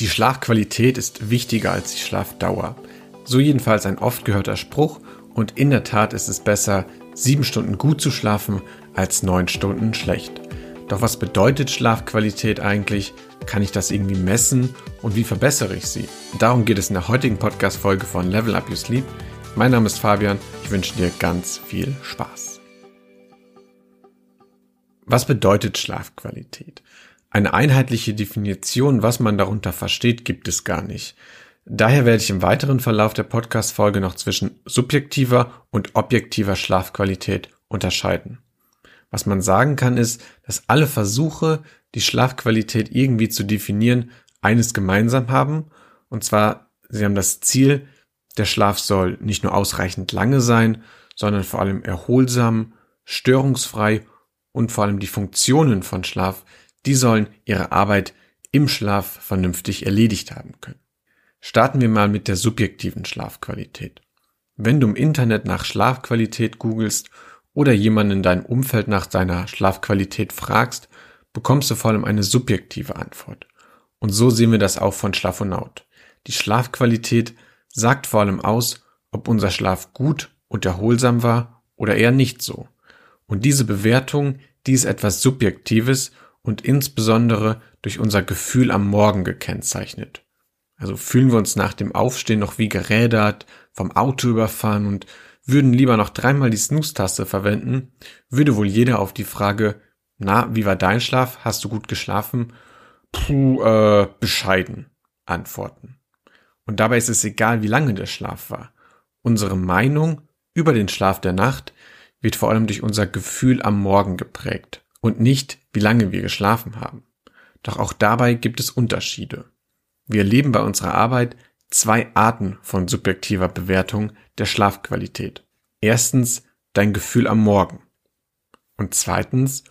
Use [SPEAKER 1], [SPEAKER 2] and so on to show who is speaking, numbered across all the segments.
[SPEAKER 1] Die Schlafqualität ist wichtiger als die Schlafdauer. So jedenfalls ein oft gehörter Spruch und in der Tat ist es besser, sieben Stunden gut zu schlafen als neun Stunden schlecht. Doch was bedeutet Schlafqualität eigentlich? Kann ich das irgendwie messen und wie verbessere ich sie? Darum geht es in der heutigen Podcast-Folge von Level Up Your Sleep. Mein Name ist Fabian, ich wünsche dir ganz viel Spaß. Was bedeutet Schlafqualität? Eine einheitliche Definition, was man darunter versteht, gibt es gar nicht. Daher werde ich im weiteren Verlauf der Podcast-Folge noch zwischen subjektiver und objektiver Schlafqualität unterscheiden. Was man sagen kann ist, dass alle Versuche, die Schlafqualität irgendwie zu definieren, eines gemeinsam haben, und zwar, sie haben das Ziel, der Schlaf soll nicht nur ausreichend lange sein, sondern vor allem erholsam, störungsfrei und vor allem die Funktionen von Schlaf die sollen ihre Arbeit im Schlaf vernünftig erledigt haben können. Starten wir mal mit der subjektiven Schlafqualität. Wenn du im Internet nach Schlafqualität googelst oder jemanden in deinem Umfeld nach seiner Schlafqualität fragst, bekommst du vor allem eine subjektive Antwort. Und so sehen wir das auch von Schlafonaut. Die Schlafqualität sagt vor allem aus, ob unser Schlaf gut und erholsam war oder eher nicht so. Und diese Bewertung, die ist etwas Subjektives und insbesondere durch unser Gefühl am Morgen gekennzeichnet. Also fühlen wir uns nach dem Aufstehen noch wie gerädert, vom Auto überfahren und würden lieber noch dreimal die Snooze-Taste verwenden, würde wohl jeder auf die Frage, na, wie war dein Schlaf? Hast du gut geschlafen? Puh, äh, bescheiden antworten. Und dabei ist es egal, wie lange der Schlaf war. Unsere Meinung über den Schlaf der Nacht wird vor allem durch unser Gefühl am Morgen geprägt und nicht, wie lange wir geschlafen haben. Doch auch dabei gibt es Unterschiede. Wir erleben bei unserer Arbeit zwei Arten von subjektiver Bewertung der Schlafqualität. Erstens dein Gefühl am Morgen. Und zweitens,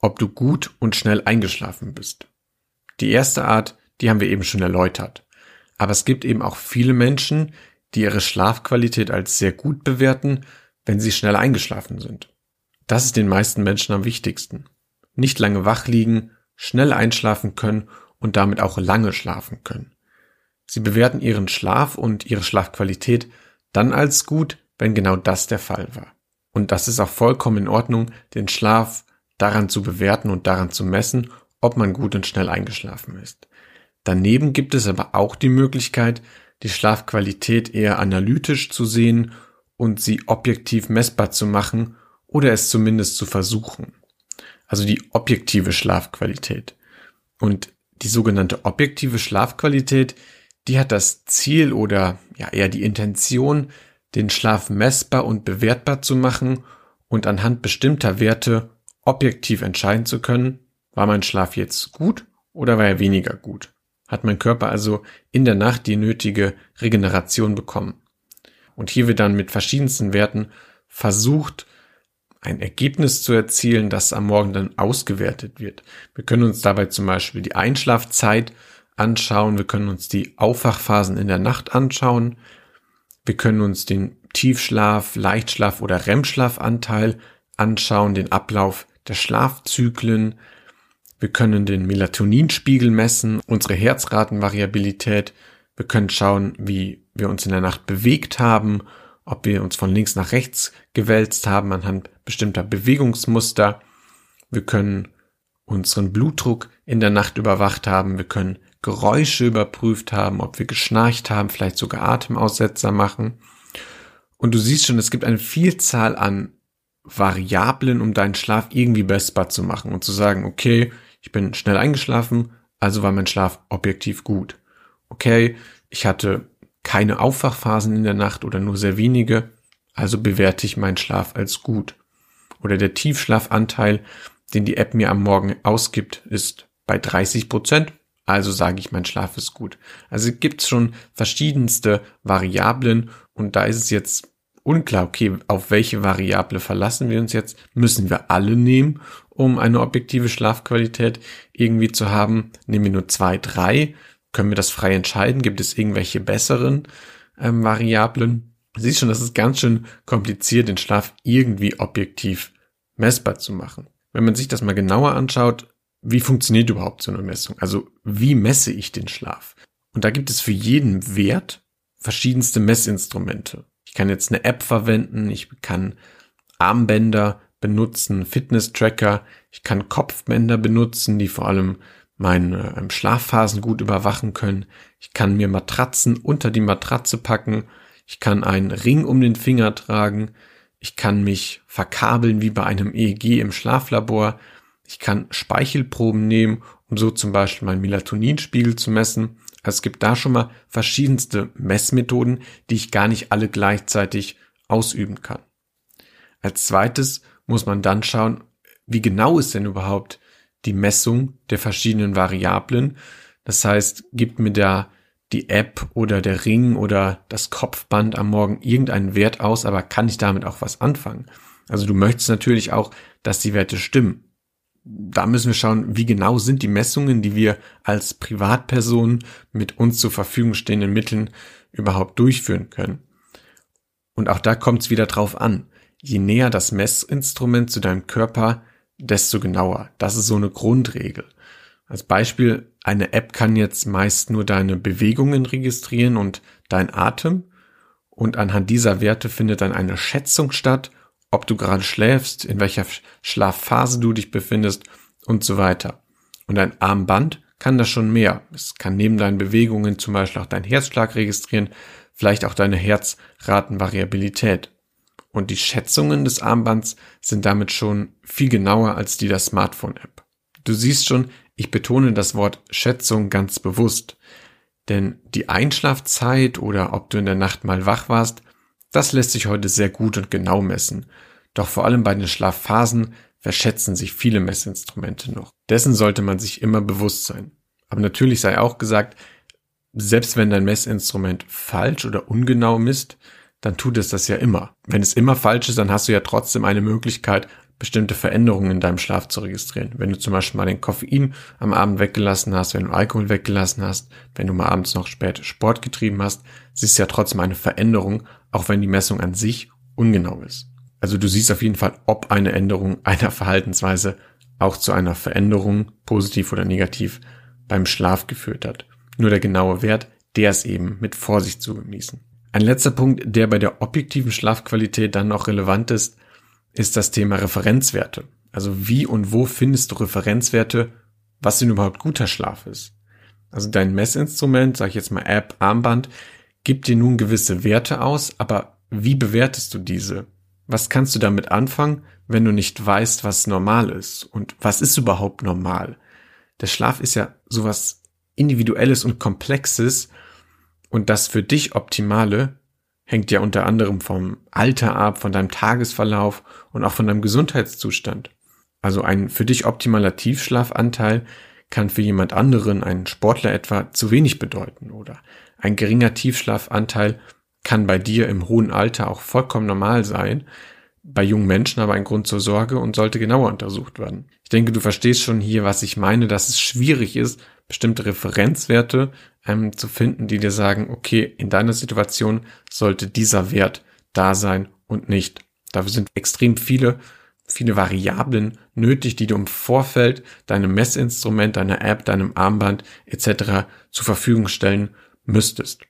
[SPEAKER 1] ob du gut und schnell eingeschlafen bist. Die erste Art, die haben wir eben schon erläutert. Aber es gibt eben auch viele Menschen, die ihre Schlafqualität als sehr gut bewerten, wenn sie schnell eingeschlafen sind. Das ist den meisten Menschen am wichtigsten. Nicht lange wach liegen, schnell einschlafen können und damit auch lange schlafen können. Sie bewerten ihren Schlaf und ihre Schlafqualität dann als gut, wenn genau das der Fall war. Und das ist auch vollkommen in Ordnung, den Schlaf daran zu bewerten und daran zu messen, ob man gut und schnell eingeschlafen ist. Daneben gibt es aber auch die Möglichkeit, die Schlafqualität eher analytisch zu sehen und sie objektiv messbar zu machen oder es zumindest zu versuchen. Also die objektive Schlafqualität. Und die sogenannte objektive Schlafqualität, die hat das Ziel oder ja eher die Intention, den Schlaf messbar und bewertbar zu machen und anhand bestimmter Werte objektiv entscheiden zu können, war mein Schlaf jetzt gut oder war er weniger gut? Hat mein Körper also in der Nacht die nötige Regeneration bekommen? Und hier wird dann mit verschiedensten Werten versucht, ein Ergebnis zu erzielen, das am Morgen dann ausgewertet wird. Wir können uns dabei zum Beispiel die Einschlafzeit anschauen, wir können uns die Aufwachphasen in der Nacht anschauen, wir können uns den Tiefschlaf, Leichtschlaf oder REM-Schlafanteil anschauen, den Ablauf der Schlafzyklen, wir können den Melatoninspiegel messen, unsere Herzratenvariabilität, wir können schauen, wie wir uns in der Nacht bewegt haben ob wir uns von links nach rechts gewälzt haben anhand bestimmter Bewegungsmuster. Wir können unseren Blutdruck in der Nacht überwacht haben. Wir können Geräusche überprüft haben, ob wir geschnarcht haben, vielleicht sogar Atemaussetzer machen. Und du siehst schon, es gibt eine Vielzahl an Variablen, um deinen Schlaf irgendwie messbar zu machen und zu sagen, okay, ich bin schnell eingeschlafen, also war mein Schlaf objektiv gut. Okay, ich hatte keine Aufwachphasen in der Nacht oder nur sehr wenige, also bewerte ich meinen Schlaf als gut. Oder der Tiefschlafanteil, den die App mir am Morgen ausgibt, ist bei 30 Prozent, also sage ich, mein Schlaf ist gut. Also gibt es schon verschiedenste Variablen und da ist es jetzt unklar, okay, auf welche Variable verlassen wir uns jetzt? Müssen wir alle nehmen, um eine objektive Schlafqualität irgendwie zu haben? Nehmen wir nur zwei, drei? Können wir das frei entscheiden? Gibt es irgendwelche besseren ähm, Variablen? Siehst schon, das ist ganz schön kompliziert, den Schlaf irgendwie objektiv messbar zu machen. Wenn man sich das mal genauer anschaut, wie funktioniert überhaupt so eine Messung? Also wie messe ich den Schlaf? Und da gibt es für jeden Wert verschiedenste Messinstrumente. Ich kann jetzt eine App verwenden, ich kann Armbänder benutzen, Fitness-Tracker, ich kann Kopfbänder benutzen, die vor allem meine ähm, Schlafphasen gut überwachen können. Ich kann mir Matratzen unter die Matratze packen. Ich kann einen Ring um den Finger tragen. Ich kann mich verkabeln wie bei einem EEG im Schlaflabor. Ich kann Speichelproben nehmen, um so zum Beispiel meinen Melatoninspiegel zu messen. Also es gibt da schon mal verschiedenste Messmethoden, die ich gar nicht alle gleichzeitig ausüben kann. Als zweites muss man dann schauen, wie genau ist denn überhaupt die Messung der verschiedenen Variablen. Das heißt, gibt mir da die App oder der Ring oder das Kopfband am Morgen irgendeinen Wert aus, aber kann ich damit auch was anfangen? Also du möchtest natürlich auch, dass die Werte stimmen. Da müssen wir schauen, wie genau sind die Messungen, die wir als Privatpersonen mit uns zur Verfügung stehenden Mitteln überhaupt durchführen können. Und auch da kommt es wieder drauf an. Je näher das Messinstrument zu deinem Körper, desto genauer. Das ist so eine Grundregel. Als Beispiel, eine App kann jetzt meist nur deine Bewegungen registrieren und dein Atem und anhand dieser Werte findet dann eine Schätzung statt, ob du gerade schläfst, in welcher Schlafphase du dich befindest und so weiter. Und ein Armband kann das schon mehr. Es kann neben deinen Bewegungen zum Beispiel auch deinen Herzschlag registrieren, vielleicht auch deine Herzratenvariabilität. Und die Schätzungen des Armbands sind damit schon viel genauer als die der Smartphone-App. Du siehst schon, ich betone das Wort Schätzung ganz bewusst. Denn die Einschlafzeit oder ob du in der Nacht mal wach warst, das lässt sich heute sehr gut und genau messen. Doch vor allem bei den Schlafphasen verschätzen sich viele Messinstrumente noch. Dessen sollte man sich immer bewusst sein. Aber natürlich sei auch gesagt, selbst wenn dein Messinstrument falsch oder ungenau misst, dann tut es das ja immer. Wenn es immer falsch ist, dann hast du ja trotzdem eine Möglichkeit, bestimmte Veränderungen in deinem Schlaf zu registrieren. Wenn du zum Beispiel mal den Koffein am Abend weggelassen hast, wenn du Alkohol weggelassen hast, wenn du mal abends noch spät Sport getrieben hast, siehst du ja trotzdem eine Veränderung, auch wenn die Messung an sich ungenau ist. Also du siehst auf jeden Fall, ob eine Änderung einer Verhaltensweise auch zu einer Veränderung, positiv oder negativ, beim Schlaf geführt hat. Nur der genaue Wert, der ist eben mit Vorsicht zu genießen. Ein letzter Punkt, der bei der objektiven Schlafqualität dann noch relevant ist, ist das Thema Referenzwerte. Also wie und wo findest du Referenzwerte, was denn überhaupt guter Schlaf ist? Also dein Messinstrument, sag ich jetzt mal App, Armband, gibt dir nun gewisse Werte aus, aber wie bewertest du diese? Was kannst du damit anfangen, wenn du nicht weißt, was normal ist? Und was ist überhaupt normal? Der Schlaf ist ja sowas Individuelles und Komplexes und das für dich Optimale hängt ja unter anderem vom Alter ab, von deinem Tagesverlauf und auch von deinem Gesundheitszustand. Also ein für dich optimaler Tiefschlafanteil kann für jemand anderen, einen Sportler etwa, zu wenig bedeuten oder ein geringer Tiefschlafanteil kann bei dir im hohen Alter auch vollkommen normal sein, bei jungen Menschen aber ein Grund zur Sorge und sollte genauer untersucht werden. Ich denke, du verstehst schon hier, was ich meine, dass es schwierig ist, bestimmte Referenzwerte ähm, zu finden, die dir sagen, okay, in deiner Situation sollte dieser Wert da sein und nicht. Dafür sind extrem viele, viele Variablen nötig, die du im Vorfeld deinem Messinstrument, deiner App, deinem Armband etc. zur Verfügung stellen müsstest.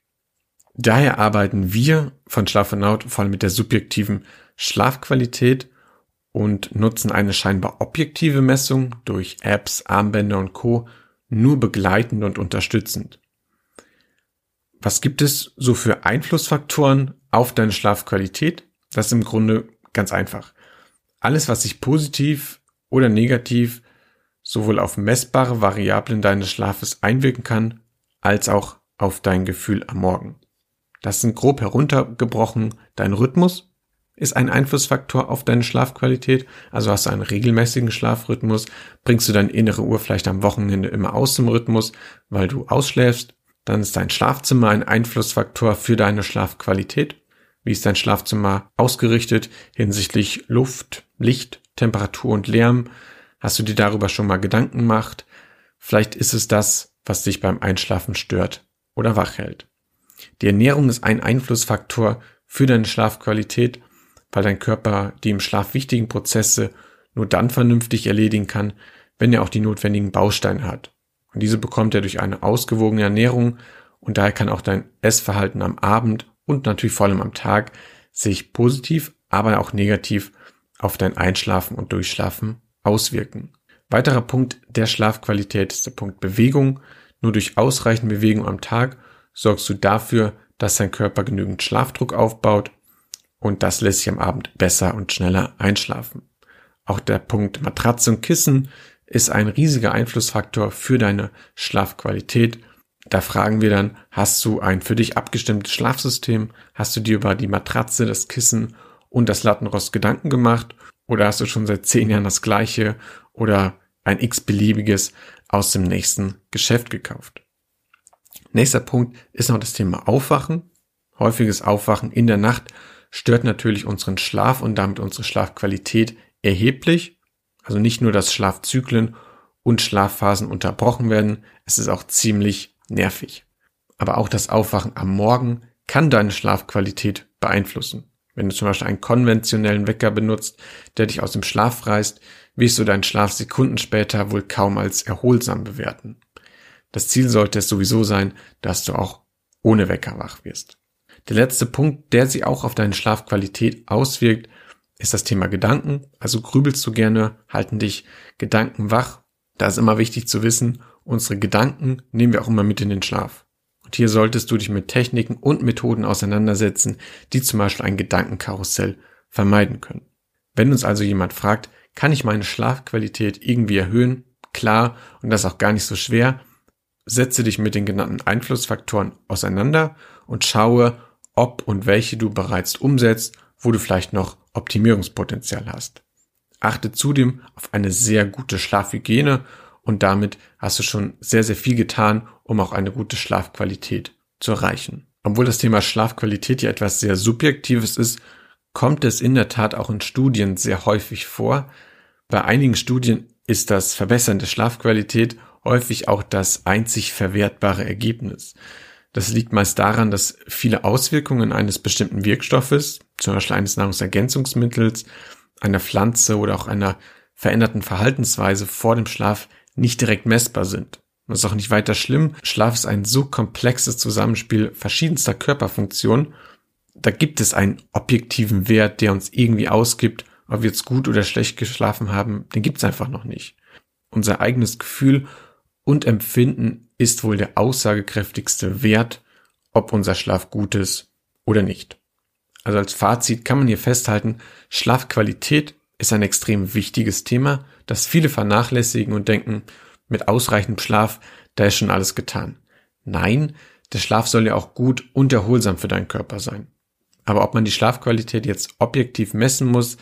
[SPEAKER 1] Daher arbeiten wir von Schlaf und Naut vor allem mit der subjektiven Schlafqualität und nutzen eine scheinbar objektive Messung durch Apps, Armbänder und Co nur begleitend und unterstützend. Was gibt es so für Einflussfaktoren auf deine Schlafqualität? Das ist im Grunde ganz einfach. Alles, was sich positiv oder negativ sowohl auf messbare Variablen deines Schlafes einwirken kann, als auch auf dein Gefühl am Morgen. Das sind grob heruntergebrochen dein Rhythmus, ist ein Einflussfaktor auf deine Schlafqualität. Also hast du einen regelmäßigen Schlafrhythmus, bringst du deine innere Uhr vielleicht am Wochenende immer aus dem Rhythmus, weil du ausschläfst. Dann ist dein Schlafzimmer ein Einflussfaktor für deine Schlafqualität. Wie ist dein Schlafzimmer ausgerichtet hinsichtlich Luft, Licht, Temperatur und Lärm? Hast du dir darüber schon mal Gedanken gemacht? Vielleicht ist es das, was dich beim Einschlafen stört oder wach hält. Die Ernährung ist ein Einflussfaktor für deine Schlafqualität weil dein Körper die im Schlaf wichtigen Prozesse nur dann vernünftig erledigen kann, wenn er auch die notwendigen Bausteine hat. Und diese bekommt er durch eine ausgewogene Ernährung und daher kann auch dein Essverhalten am Abend und natürlich vor allem am Tag sich positiv, aber auch negativ auf dein Einschlafen und Durchschlafen auswirken. Weiterer Punkt der Schlafqualität ist der Punkt Bewegung. Nur durch ausreichend Bewegung am Tag sorgst du dafür, dass dein Körper genügend Schlafdruck aufbaut und das lässt sich am Abend besser und schneller einschlafen. Auch der Punkt Matratze und Kissen ist ein riesiger Einflussfaktor für deine Schlafqualität. Da fragen wir dann, hast du ein für dich abgestimmtes Schlafsystem? Hast du dir über die Matratze, das Kissen und das Lattenrost Gedanken gemacht? Oder hast du schon seit zehn Jahren das gleiche oder ein x-beliebiges aus dem nächsten Geschäft gekauft? Nächster Punkt ist noch das Thema Aufwachen. Häufiges Aufwachen in der Nacht stört natürlich unseren Schlaf und damit unsere Schlafqualität erheblich. Also nicht nur, dass Schlafzyklen und Schlafphasen unterbrochen werden, es ist auch ziemlich nervig. Aber auch das Aufwachen am Morgen kann deine Schlafqualität beeinflussen. Wenn du zum Beispiel einen konventionellen Wecker benutzt, der dich aus dem Schlaf reißt, wirst du deinen Schlaf Sekunden später wohl kaum als erholsam bewerten. Das Ziel sollte es sowieso sein, dass du auch ohne Wecker wach wirst. Der letzte Punkt, der sich auch auf deine Schlafqualität auswirkt, ist das Thema Gedanken. Also grübelst du gerne, halten dich Gedanken wach. Da ist immer wichtig zu wissen, unsere Gedanken nehmen wir auch immer mit in den Schlaf. Und hier solltest du dich mit Techniken und Methoden auseinandersetzen, die zum Beispiel ein Gedankenkarussell vermeiden können. Wenn uns also jemand fragt, kann ich meine Schlafqualität irgendwie erhöhen? Klar, und das auch gar nicht so schwer. Setze dich mit den genannten Einflussfaktoren auseinander und schaue, ob und welche du bereits umsetzt, wo du vielleicht noch Optimierungspotenzial hast. Achte zudem auf eine sehr gute Schlafhygiene und damit hast du schon sehr, sehr viel getan, um auch eine gute Schlafqualität zu erreichen. Obwohl das Thema Schlafqualität ja etwas sehr Subjektives ist, kommt es in der Tat auch in Studien sehr häufig vor. Bei einigen Studien ist das Verbessern der Schlafqualität häufig auch das einzig verwertbare Ergebnis. Das liegt meist daran, dass viele Auswirkungen eines bestimmten Wirkstoffes, zum Beispiel eines Nahrungsergänzungsmittels, einer Pflanze oder auch einer veränderten Verhaltensweise vor dem Schlaf nicht direkt messbar sind. Das ist auch nicht weiter schlimm. Schlaf ist ein so komplexes Zusammenspiel verschiedenster Körperfunktionen. Da gibt es einen objektiven Wert, der uns irgendwie ausgibt, ob wir jetzt gut oder schlecht geschlafen haben. Den gibt es einfach noch nicht. Unser eigenes Gefühl und Empfinden ist wohl der aussagekräftigste Wert, ob unser Schlaf gut ist oder nicht. Also als Fazit kann man hier festhalten, Schlafqualität ist ein extrem wichtiges Thema, das viele vernachlässigen und denken, mit ausreichendem Schlaf, da ist schon alles getan. Nein, der Schlaf soll ja auch gut und erholsam für deinen Körper sein. Aber ob man die Schlafqualität jetzt objektiv messen muss,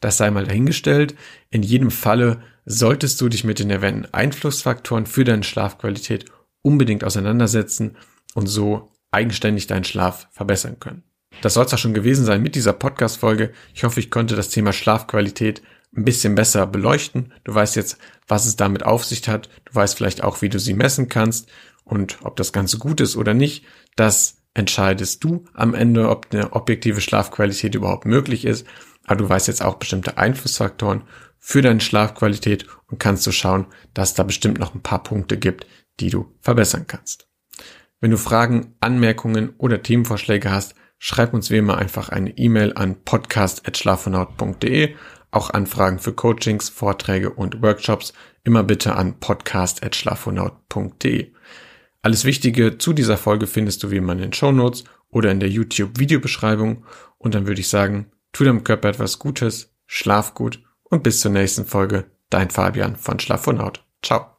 [SPEAKER 1] das sei mal dahingestellt. In jedem Falle solltest du dich mit den erwähnten Einflussfaktoren für deine Schlafqualität unbedingt auseinandersetzen und so eigenständig deinen Schlaf verbessern können. Das soll es auch schon gewesen sein mit dieser Podcast-Folge. Ich hoffe, ich konnte das Thema Schlafqualität ein bisschen besser beleuchten. Du weißt jetzt, was es damit auf sich hat. Du weißt vielleicht auch, wie du sie messen kannst und ob das Ganze gut ist oder nicht. Das entscheidest du am Ende, ob eine objektive Schlafqualität überhaupt möglich ist. Aber du weißt jetzt auch bestimmte Einflussfaktoren für deine Schlafqualität und kannst du schauen, dass da bestimmt noch ein paar Punkte gibt, die du verbessern kannst. Wenn du Fragen, Anmerkungen oder Themenvorschläge hast, schreib uns wie immer einfach eine E-Mail an podcast.schlafonaut.de. Auch Anfragen für Coachings, Vorträge und Workshops immer bitte an podcast.schlafonaut.de. Alles Wichtige zu dieser Folge findest du wie immer in den Show Notes oder in der YouTube-Videobeschreibung. Und dann würde ich sagen, tu deinem Körper etwas Gutes, schlaf gut und bis zur nächsten Folge. Dein Fabian von Schlafonaut. Ciao.